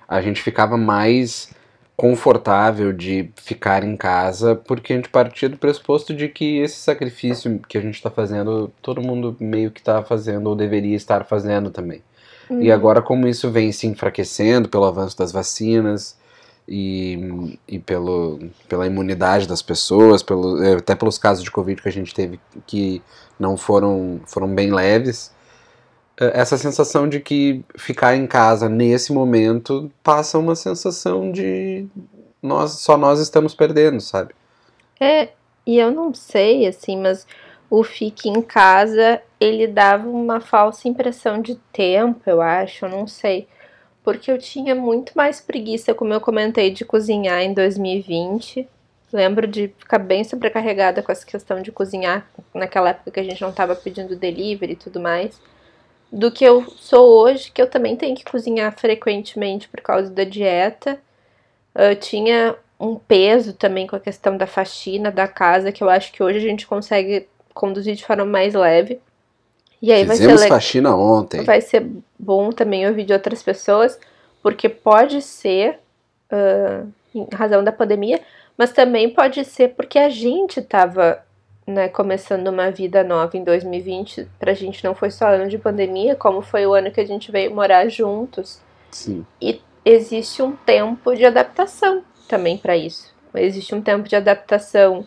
A gente ficava mais confortável de ficar em casa porque a gente partia do pressuposto de que esse sacrifício que a gente está fazendo, todo mundo meio que está fazendo ou deveria estar fazendo também. Uhum. E agora, como isso vem se enfraquecendo pelo avanço das vacinas, e, e pelo, pela imunidade das pessoas, pelo, é, até pelos casos de Covid que a gente teve que não foram, foram bem leves, é, essa sensação de que ficar em casa nesse momento passa uma sensação de nós só nós estamos perdendo, sabe? É, e eu não sei, assim, mas o fique em casa, ele dava uma falsa impressão de tempo, eu acho, eu não sei porque eu tinha muito mais preguiça, como eu comentei, de cozinhar em 2020. Lembro de ficar bem sobrecarregada com essa questão de cozinhar naquela época que a gente não estava pedindo delivery e tudo mais, do que eu sou hoje, que eu também tenho que cozinhar frequentemente por causa da dieta. Eu tinha um peso também com a questão da faxina da casa, que eu acho que hoje a gente consegue conduzir de forma mais leve. E aí Fizemos vai ser faxina ontem. Vai ser bom também ouvir de outras pessoas, porque pode ser uh, em razão da pandemia, mas também pode ser porque a gente estava né, começando uma vida nova em 2020. Pra gente não foi só ano de pandemia, como foi o ano que a gente veio morar juntos. Sim. E existe um tempo de adaptação também para isso. Existe um tempo de adaptação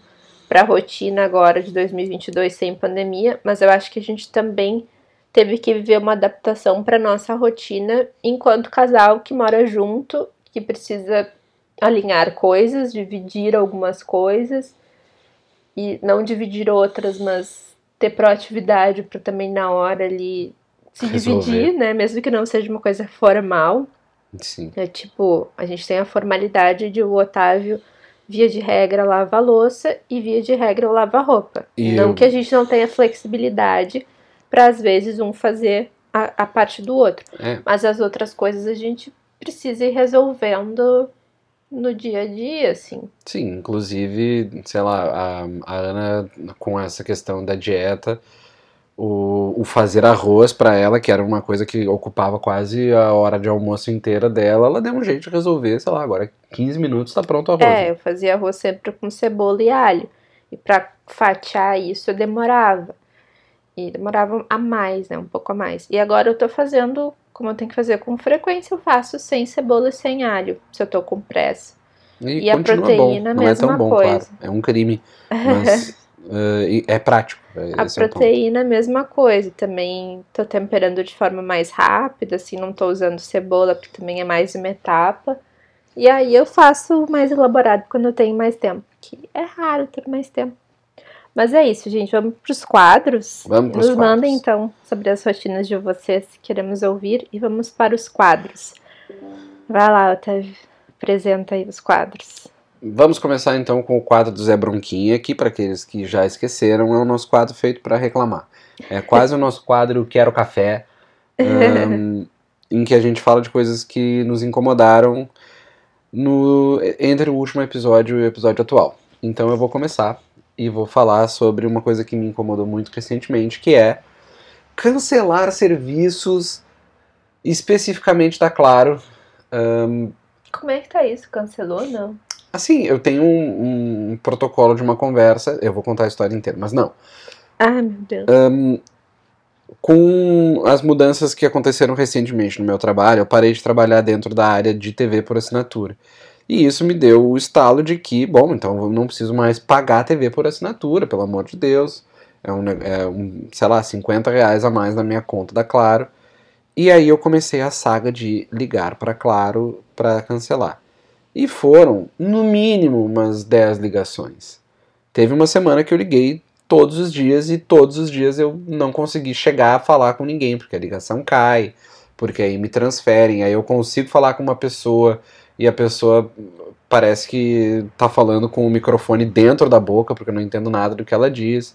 para a rotina agora de 2022 sem pandemia, mas eu acho que a gente também teve que viver uma adaptação para nossa rotina enquanto casal que mora junto, que precisa alinhar coisas, dividir algumas coisas e não dividir outras, mas ter proatividade para também na hora ali se Resolver. dividir, né, mesmo que não seja uma coisa formal. Sim. É tipo, a gente tem a formalidade de o Otávio via de regra, lava a louça e via de regra, lava a roupa. E não eu... que a gente não tenha flexibilidade para às vezes um fazer a, a parte do outro. É. Mas as outras coisas a gente precisa ir resolvendo no dia a dia, assim. Sim, inclusive, sei lá, a, a Ana com essa questão da dieta o, o fazer arroz para ela, que era uma coisa que ocupava quase a hora de almoço inteira dela, ela deu um jeito de resolver, sei lá, agora 15 minutos tá pronto o arroz. É, eu fazia arroz sempre com cebola e alho. E para fatiar isso eu demorava. E demorava a mais, né? Um pouco a mais. E agora eu tô fazendo, como eu tenho que fazer com frequência, eu faço sem cebola e sem alho, se eu tô com pressa. E, e a proteína, bom. Não mesma é tão bom, coisa. Claro. É um crime. Mas [laughs] uh, é prático. A proteína, é mesma coisa. Também tô temperando de forma mais rápida, assim, não tô usando cebola, porque também é mais uma etapa. E aí eu faço mais elaborado quando eu tenho mais tempo, que é raro ter mais tempo. Mas é isso, gente. Vamos para os quadros. Vamos para os quadros. Nos mandem então sobre as rotinas de vocês, queremos ouvir. E vamos para os quadros. Vai lá, Otávio. Apresenta aí os quadros. Vamos começar então com o quadro do Zé Bronquinha, que para aqueles que já esqueceram, é o nosso quadro feito para reclamar. É quase o nosso quadro Quero Café, um, [laughs] em que a gente fala de coisas que nos incomodaram no, entre o último episódio e o episódio atual. Então eu vou começar e vou falar sobre uma coisa que me incomodou muito recentemente, que é cancelar serviços especificamente da Claro. Um, Como é que tá isso? Cancelou não? Assim, eu tenho um, um, protocolo de uma conversa, eu vou contar a história inteira, mas não. Ai, meu Deus. Um, com as mudanças que aconteceram recentemente no meu trabalho, eu parei de trabalhar dentro da área de TV por assinatura. E isso me deu o estalo de que, bom, então eu não preciso mais pagar a TV por assinatura, pelo amor de Deus. É um, é um, sei lá, 50 reais a mais na minha conta da Claro. E aí eu comecei a saga de ligar para Claro para cancelar. E foram, no mínimo, umas 10 ligações. Teve uma semana que eu liguei todos os dias e todos os dias eu não consegui chegar a falar com ninguém, porque a ligação cai, porque aí me transferem, aí eu consigo falar com uma pessoa e a pessoa parece que tá falando com o microfone dentro da boca, porque eu não entendo nada do que ela diz.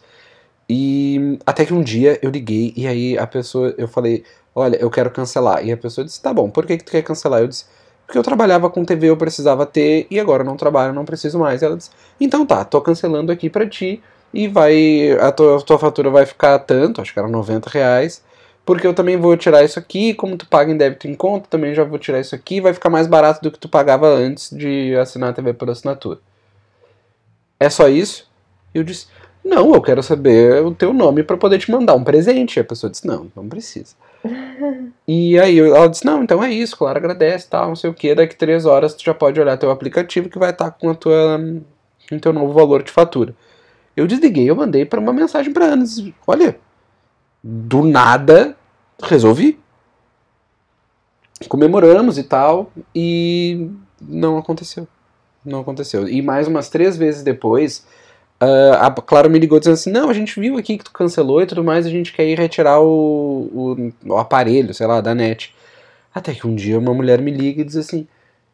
E até que um dia eu liguei e aí a pessoa, eu falei, olha, eu quero cancelar. E a pessoa disse, tá bom, por que, que tu quer cancelar? Eu disse, porque eu trabalhava com TV, eu precisava ter, e agora eu não trabalho, não preciso mais. Ela disse, então tá, tô cancelando aqui pra ti, e vai, a tua, a tua fatura vai ficar tanto, acho que era 90 reais, porque eu também vou tirar isso aqui, como tu paga em débito em conta, também já vou tirar isso aqui, vai ficar mais barato do que tu pagava antes de assinar a TV por assinatura. É só isso? Eu disse, não, eu quero saber o teu nome para poder te mandar um presente. E a pessoa disse, não, não precisa. [laughs] e aí ela disse, não, então é isso, claro, agradece, tal, não sei o que, daqui três horas tu já pode olhar teu aplicativo que vai estar com a tua, com teu novo valor de fatura. Eu desliguei, eu mandei para uma mensagem para Ana, olha, do nada resolvi. Comemoramos e tal, e não aconteceu. Não aconteceu. E mais umas três vezes depois, Uh, a Clara me ligou dizendo assim: não, a gente viu aqui que tu cancelou e tudo mais, a gente quer ir retirar o, o, o, aparelho, sei lá, da net. Até que um dia uma mulher me liga e diz assim: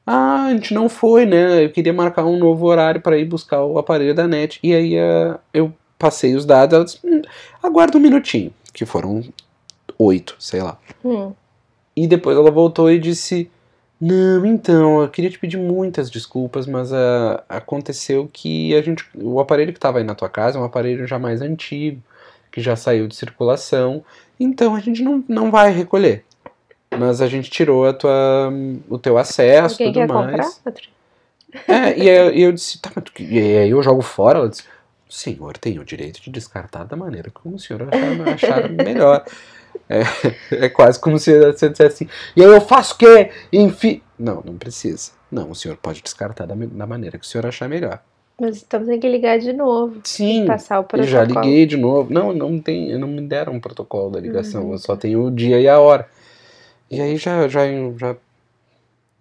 ah, a gente não foi, né? Eu queria marcar um novo horário para ir buscar o aparelho da net. E aí uh, eu passei os dados, ela disse: hum, aguarda um minutinho, que foram oito, sei lá. Hum. E depois ela voltou e disse: não, então, eu queria te pedir muitas desculpas, mas uh, aconteceu que a gente, o aparelho que estava aí na tua casa é um aparelho já mais antigo, que já saiu de circulação, então a gente não, não vai recolher. Mas a gente tirou a tua, o teu acesso e tudo mais. Comprar? É, e aí eu disse, tá, mas e aí eu jogo fora? Ela disse, o senhor tem o direito de descartar da maneira como o senhor achar, achar melhor. É, [laughs] é quase como se você dissesse assim, e aí eu faço o quê? Enfim. Não, não precisa. Não, o senhor pode descartar da, da maneira que o senhor achar melhor. Mas então tem que ligar de novo. Sim. Passar o protocolo. já liguei de novo. Não, não tem, não me deram um protocolo da ligação. Uhum. Eu só tenho o dia e a hora. E aí já, já, já,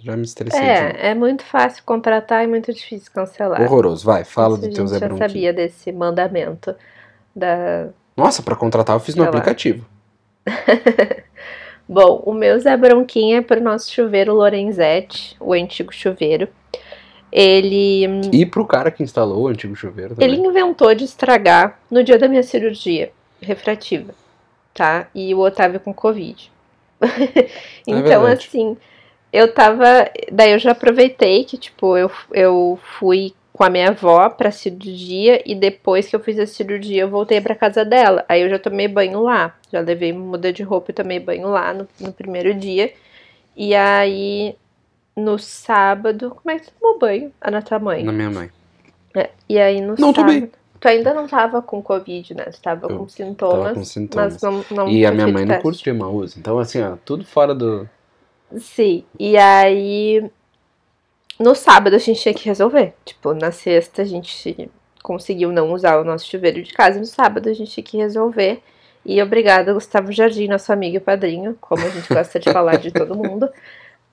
já me estressei. É, é muito fácil contratar e muito difícil cancelar. Horroroso. Vai, fala Isso do teu Zé Eu já sabia desse mandamento da. Nossa, para contratar eu fiz no aplicativo. [laughs] Bom, o meu Zé Bronquinha é pro nosso chuveiro Lorenzetti, o antigo chuveiro. Ele. E pro cara que instalou o antigo chuveiro também. Ele inventou de estragar no dia da minha cirurgia refrativa, tá? E o Otávio com Covid. [laughs] então, é assim, eu tava. Daí eu já aproveitei que, tipo, eu, eu fui com a minha avó pra cirurgia e depois que eu fiz a cirurgia eu voltei pra casa dela. Aí eu já tomei banho lá. Já levei muda de roupa e tomei banho lá no, no primeiro dia. E aí no sábado. Como é que tu tomou banho? Ah, na tua mãe. Na minha mãe. É, e aí no não sábado. Tomei. Tu ainda não tava com Covid, né? Tu tava eu com sintomas. Tava com sintomas. Mas não, não e a minha mãe não curte de Emaús. Então, assim, ó, tudo fora do. Sim. E aí no sábado a gente tinha que resolver. Tipo, na sexta a gente conseguiu não usar o nosso chuveiro de casa. No sábado a gente tinha que resolver. E obrigada, Gustavo Jardim, nosso amigo e padrinho, como a gente gosta de falar de todo mundo. [laughs]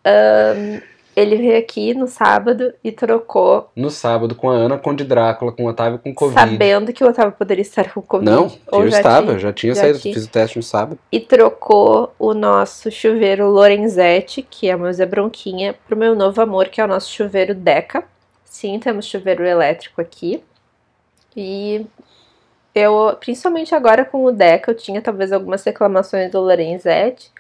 Um, ele veio aqui no sábado e trocou. No sábado, com a Ana Conde Drácula, com o Otávio com Covid. Sabendo que o Otávio poderia estar com Covid. Não, eu já estava, tinha, já tinha já saído, tinha. fiz o teste no sábado. E trocou o nosso chuveiro Lorenzetti, que é o meu Zé Bronquinha, pro meu novo amor, que é o nosso chuveiro Deca. Sim, temos chuveiro elétrico aqui. E eu, principalmente agora com o Deca, eu tinha talvez algumas reclamações do Lorenzetti.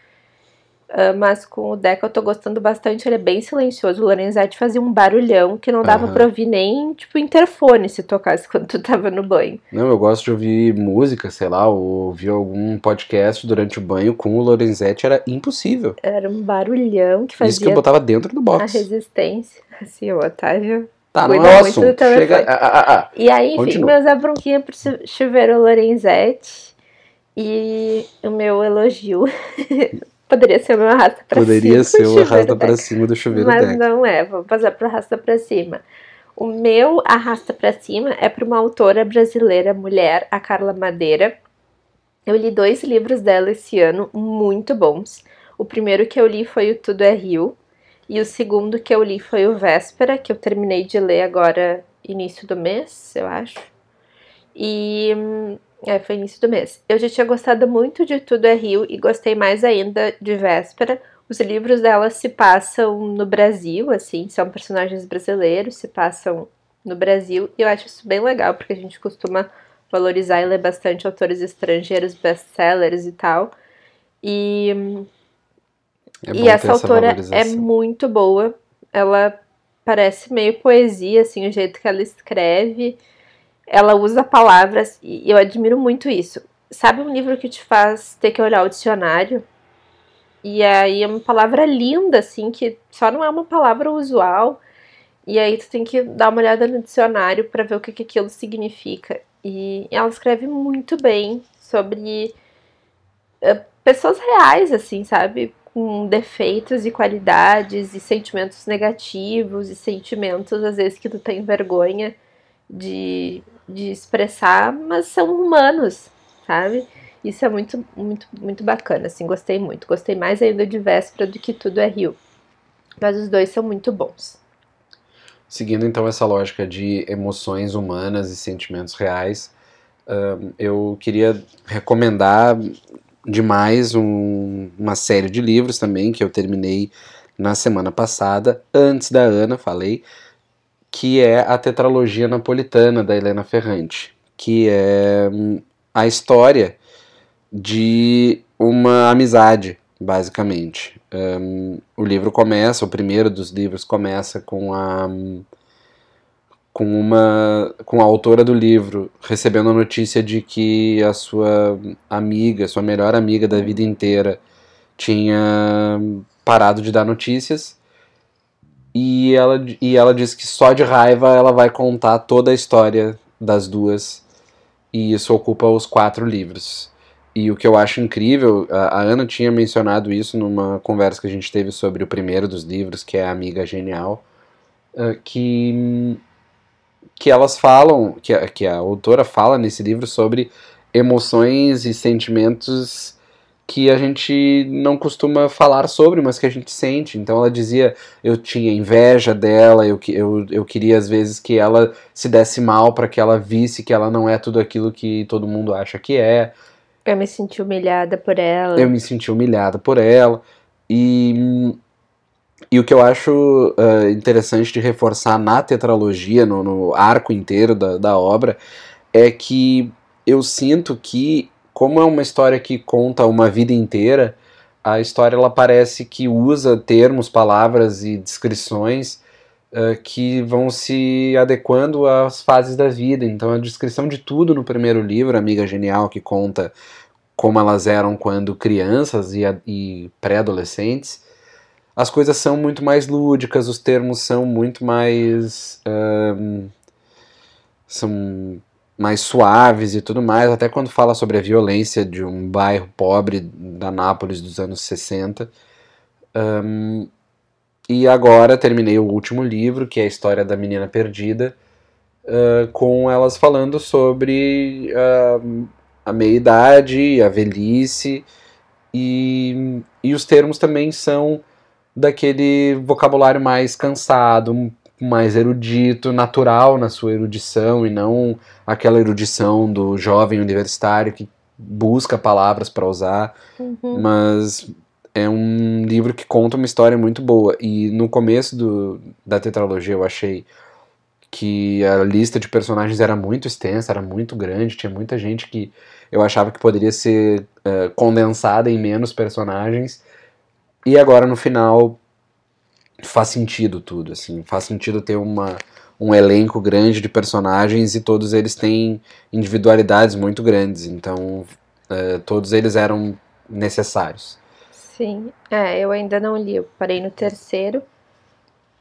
Uh, mas com o Deca eu tô gostando bastante, ele é bem silencioso. O Lorenzetti fazia um barulhão que não dava Aham. pra ouvir nem, tipo, interfone se tocasse [laughs] quando tu tava no banho. Não, eu gosto de ouvir música, sei lá, ou ouvir algum podcast durante o banho com o Lorenzetti, era impossível. Era um barulhão que fazia Isso que eu botava dentro do a box. resistência. [laughs] Assim, o Otávio. Tá, não é o assunto. Chega. Ah, ah, ah. E aí, enfim, Continua. meus abronquinha pro chu- chuveiro Lorenzetti e o meu elogio. [laughs] Poderia ser o meu arrasta pra Poderia cima. ser o arrasta pra cima do chuveiro Mas Deca. não é, vamos passar pro arrasta pra cima. O meu arrasta pra cima é para uma autora brasileira, mulher, a Carla Madeira. Eu li dois livros dela esse ano, muito bons. O primeiro que eu li foi o Tudo é Rio, e o segundo que eu li foi o Véspera, que eu terminei de ler agora início do mês, eu acho. E hum, é, foi início do mês. Eu já tinha gostado muito de Tudo é Rio e gostei mais ainda de Véspera. Os livros dela se passam no Brasil, assim, são personagens brasileiros, se passam no Brasil, e eu acho isso bem legal, porque a gente costuma valorizar e ler bastante autores estrangeiros, best-sellers e tal. E, É e essa autora é valorização. muito boa. Ela parece meio poesia, assim, o jeito que ela escreve. Ela usa palavras e eu admiro muito isso. Sabe um livro que te faz ter que olhar o dicionário? E aí é uma palavra linda, assim, que só não é uma palavra usual. E aí tu tem que dar uma olhada no dicionário para ver o que, que aquilo significa. E ela escreve muito bem sobre eh, pessoas reais, assim, sabe? Com defeitos e qualidades e sentimentos negativos e sentimentos, às vezes, que tu tem vergonha de, de expressar, mas são humanos, sabe? Isso é muito, muito, muito bacana, assim, gostei muito. Gostei mais ainda de Véspera do que Tudo é Rio. Mas os dois são muito bons. Seguindo então essa lógica de emoções humanas e sentimentos reais, eu queria recomendar demais um- uma série de livros também que eu terminei na semana passada, antes da Ana, falei, que é a Tetralogia Napolitana da Helena Ferrante, que é hum, a história de uma amizade, basicamente. Ahn, o livro começa, o primeiro dos livros começa com a com uma com a autora do livro recebendo a notícia de que a sua amiga, sua melhor amiga da vida inteira tinha parado de dar notícias e ela e ela diz que só de raiva ela vai contar toda a história das duas e isso ocupa os quatro livros. E o que eu acho incrível, a, a Ana tinha mencionado isso numa conversa que a gente teve sobre o primeiro dos livros, que é a Amiga Genial, eh, que que elas falam, que que a autora fala nesse livro sobre emoções e sentimentos que a gente não costuma falar sobre, mas que a gente sente. Então ela dizia, eu tinha inveja dela, eu, eu, eu queria às vezes que ela se desse mal para que ela visse que ela não é tudo aquilo que todo mundo acha que é. Eu me senti humilhada por ela. Eu me senti humilhada por ela. E, e o que eu acho ah, interessante de reforçar na tetralogia, no, no arco inteiro da, da obra, é que eu sinto que, como é uma história que conta uma vida inteira, a história ela parece que usa termos, palavras e descrições ah, que vão se adequando às fases da vida. Então, a descrição de tudo no primeiro livro, Amiga Genial, que conta como elas eram quando crianças e, e pré-adolescentes, as coisas são muito mais lúdicas, os termos são muito mais. são mais suaves e tudo mais, até quando fala sobre a violência de um bairro pobre da Nápoles dos anos 60. Ahn, e agora terminei o último livro, que é a história da menina perdida, ah, com elas falando sobre ah, a meia-idade, a velhice, e, e os termos também são daquele vocabulário mais cansado, mais erudito, natural na sua erudição, e não aquela erudição do jovem universitário que busca palavras para usar, Uhum. mas é um livro que conta uma história muito boa. E no começo do, da tetralogia eu achei que a lista de personagens era muito extensa, era muito grande, tinha muita gente que eu achava que poderia ser eh, condensada em menos personagens. E agora no final faz sentido tudo, assim, faz sentido ter uma, um elenco grande de personagens e todos eles têm individualidades muito grandes, então uh, todos eles eram necessários. Sim, é, eu ainda não li, eu parei no terceiro,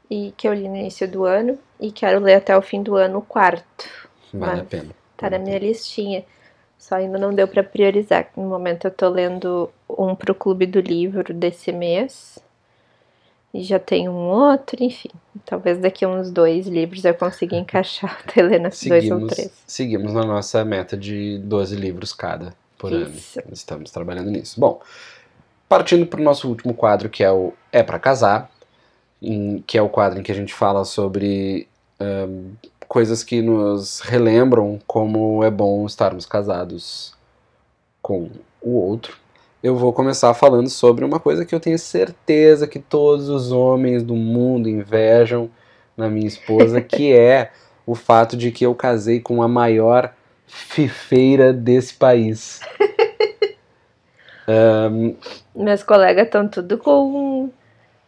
e que eu li no início do ano, e quero ler até o fim do ano o quarto. Vale a pena. Tá na minha listinha. Só ainda não deu para priorizar. No momento eu tô lendo um pro Clube do Livro desse mês. E já tem um outro, enfim. Talvez daqui a uns dois livros eu consiga encaixar até ler dois ou três. Seguimos na nossa meta de 12 livros cada por Isso. ano. Estamos trabalhando nisso. Bom, partindo para o nosso último quadro, que é o É para Casar, em, que é o quadro em que a gente fala sobre coisas que nos relembram como é bom estarmos casados com o outro. Eu vou começar falando sobre uma coisa que eu tenho certeza que todos os homens do mundo invejam na minha esposa, que [laughs] é o fato de que eu casei com a maior fifeira desse país. [laughs] um, Meus colegas estão tudo com,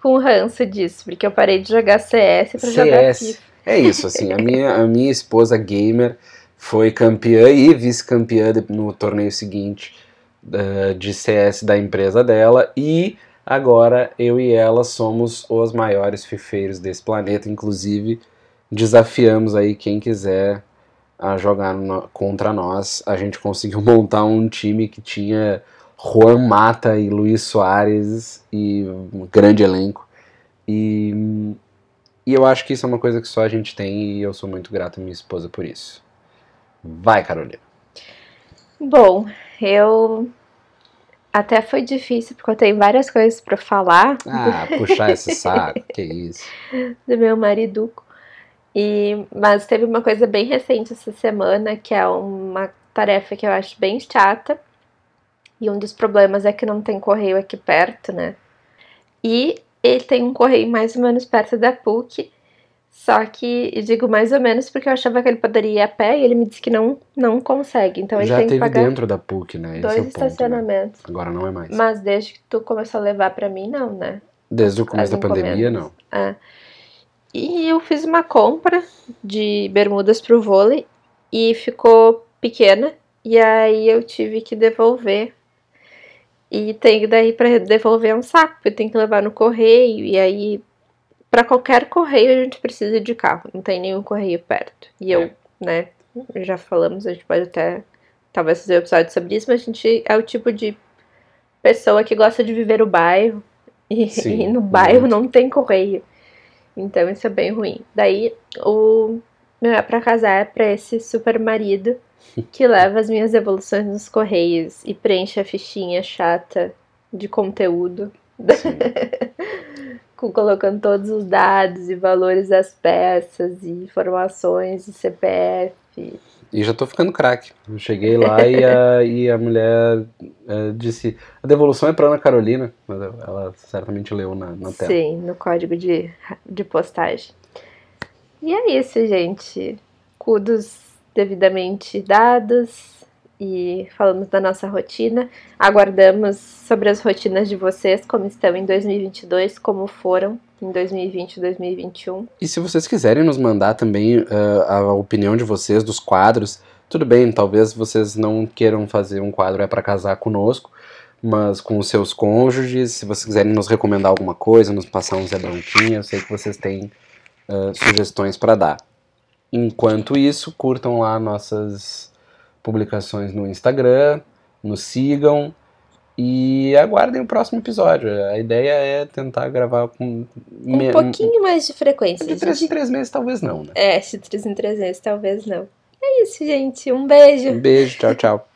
com ranço disso, porque eu parei de jogar CS para jogar FIFA. É isso, assim, a minha, a minha esposa gamer foi campeã e vice-campeã no torneio seguinte uh, de CS da empresa dela e agora eu e ela somos os maiores fifeiros desse planeta, inclusive desafiamos aí quem quiser a jogar no, contra nós. A gente conseguiu [laughs] montar um time que tinha Juan Mata e Luiz Soares e um grande elenco. E, e eu acho que isso é uma coisa que só a gente tem e eu sou muito grato à minha esposa por isso. Vai, Carolina. Bom, eu até foi difícil porque eu tenho várias coisas para falar. Ah, puxar esse [laughs] saco, que isso. Do meu marido. E, mas teve uma coisa bem recente essa semana, que é uma tarefa que eu acho bem chata. E um dos problemas é que não tem correio aqui perto, né? E ele tem um correio mais ou menos perto da PUC. Só que eu digo mais ou menos porque eu achava que ele poderia ir a pé e ele me disse que não, não consegue. Então ele Já tem teve que pagar dentro da PUC, né? dois Esse é o ponto, né? estacionamentos. Agora não é mais. Mas desde que tu começou a levar pra mim, não, né? Desde o começo as da pandemia, encomendas. não. É. E eu fiz uma compra de bermudas pro vôlei e ficou pequena. E aí eu tive que devolver. E tem daí para devolver um saco, porque tem que levar no correio. E aí, para qualquer correio, a gente precisa de carro. Não tem nenhum correio perto. E eu, É. né, já falamos, a gente pode até talvez fazer um episódio sobre isso, mas a gente é o tipo de pessoa que gosta de viver o bairro. E, Sim, e no bairro muito. não tem correio. Então isso é bem ruim. Daí o meu é pra casar é pra esse super marido [laughs] que leva as minhas devoluções nos correios e preenche a fichinha chata de conteúdo, [laughs] colocando todos os dados e valores das peças e informações e CPF. E já tô ficando craque. Eu cheguei lá e a, e a mulher eh, disse: a devolução é pra Ana Carolina. Mas ela certamente leu na, na tela. Sim, no código de, de postagem. E é isso, gente. Cudos devidamente dados e falamos da nossa rotina. Aguardamos sobre as rotinas de vocês, como estão em 2022, como foram em 2020 e 2021. E se vocês quiserem nos mandar também eh, a opinião de vocês dos quadros, tudo bem, talvez vocês não queiram fazer um quadro é para casar conosco, mas com os seus cônjuges, se vocês quiserem nos recomendar alguma coisa, nos passar um Zé Bronquinha, eu sei que vocês têm eh, sugestões para dar. Enquanto isso, curtam lá nossas publicações no Instagram, nos sigam e aguardem o próximo episódio. A ideia é tentar gravar com Um me- pouquinho mais de frequência. de três em três meses, talvez não, né? É, se três em três vezes, talvez não. É isso, gente. Um beijo. Um beijo, tchau, tchau.